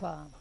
a fama